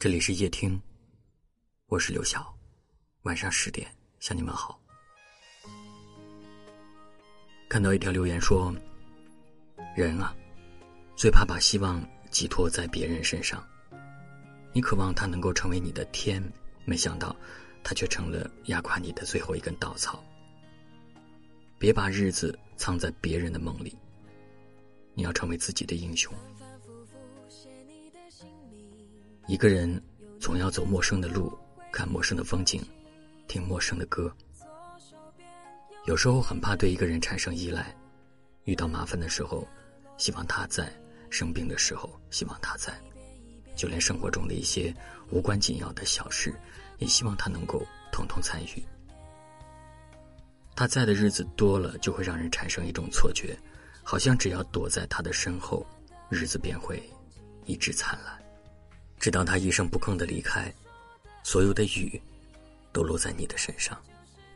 这里是夜听，我是刘晓。晚上十点向你们好。看到一条留言说：“人啊，最怕把希望寄托在别人身上。你渴望他能够成为你的天，没想到他却成了压垮你的最后一根稻草。别把日子藏在别人的梦里，你要成为自己的英雄。”一个人总要走陌生的路，看陌生的风景，听陌生的歌。有时候很怕对一个人产生依赖，遇到麻烦的时候，希望他在；生病的时候，希望他在；就连生活中的一些无关紧要的小事，也希望他能够统统参与。他在的日子多了，就会让人产生一种错觉，好像只要躲在他的身后，日子便会一直灿烂。直到他一声不吭的离开，所有的雨都落在你的身上，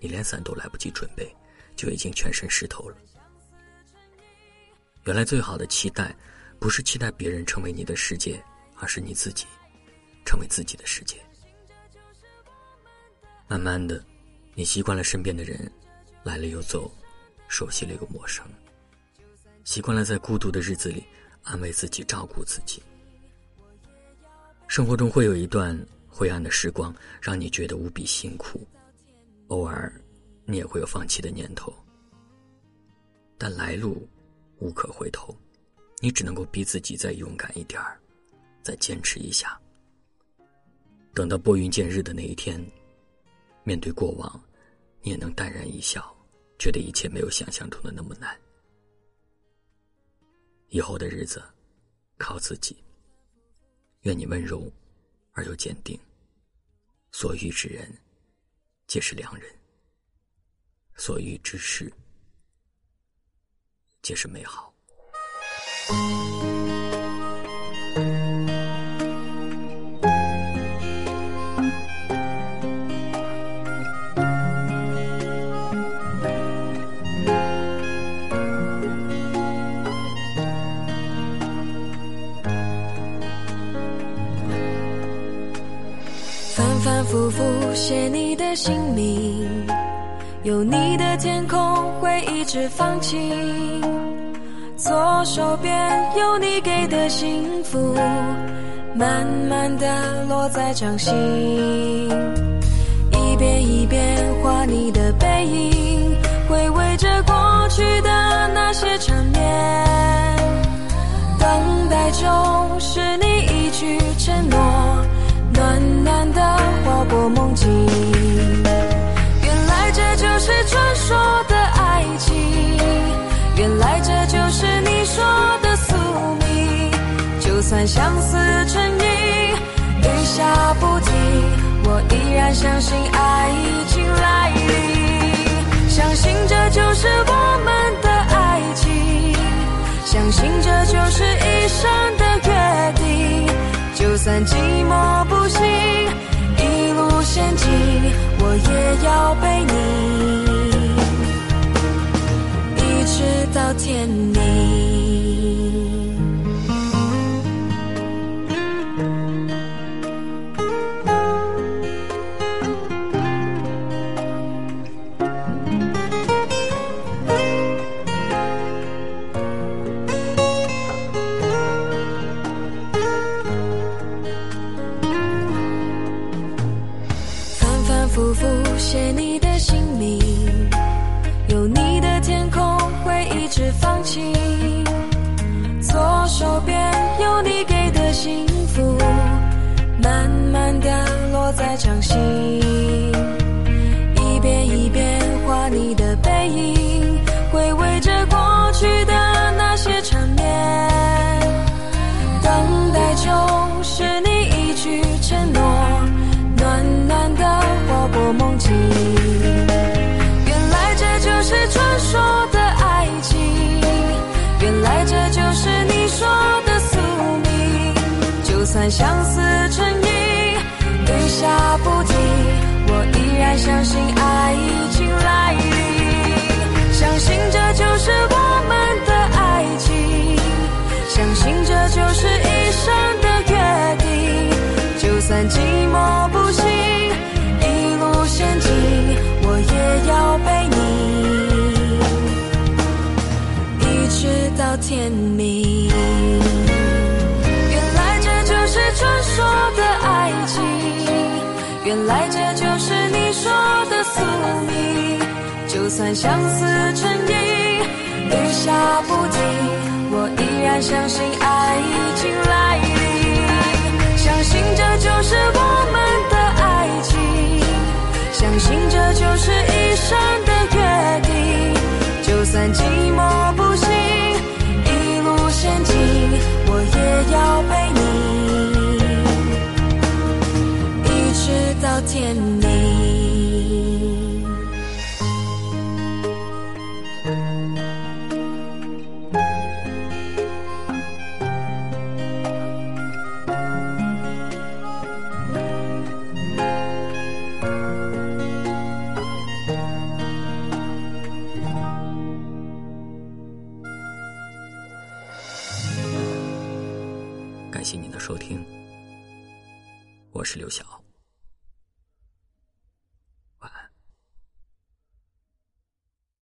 你连伞都来不及准备，就已经全身湿透了。原来最好的期待，不是期待别人成为你的世界，而是你自己成为自己的世界。慢慢的，你习惯了身边的人来了又走，熟悉了又陌生，习惯了在孤独的日子里安慰自己，照顾自己。生活中会有一段灰暗的时光，让你觉得无比辛苦，偶尔，你也会有放弃的念头。但来路无可回头，你只能够逼自己再勇敢一点儿，再坚持一下。等到拨云见日的那一天，面对过往，你也能淡然一笑，觉得一切没有想象中的那么难。以后的日子，靠自己。愿你温柔而又坚定，所遇之人皆是良人，所遇之事皆是美好。复写你的姓名，有你的天空会一直放晴，左手边有你给的幸福，慢慢的落在掌心，一遍一遍画你的背影，回味着过去的那些缠绵，等待中是你一句算相思成瘾，雨下不停，我依然相信爱已经来临，相信这就是我们的爱情，相信这就是一生的约定。就算寂寞不行，一路险境，我也要陪复复写你的姓名，有你的天空会一直放晴，左手边有你给的幸福，慢慢的落在掌心，相思成瘾，雨下不停，我依然相信爱已经来临，相信这就是我们的爱情，相信这就是一生的约定。就算。算寂寞不行，一路险境，我也要陪你，一直到天明。原来这就是你说的宿命。就算相思成瘾，雨下不停，我依然相信爱已经来临，相信这就是我们的爱情，相信这就是见你。感谢您的收听，我是刘晓。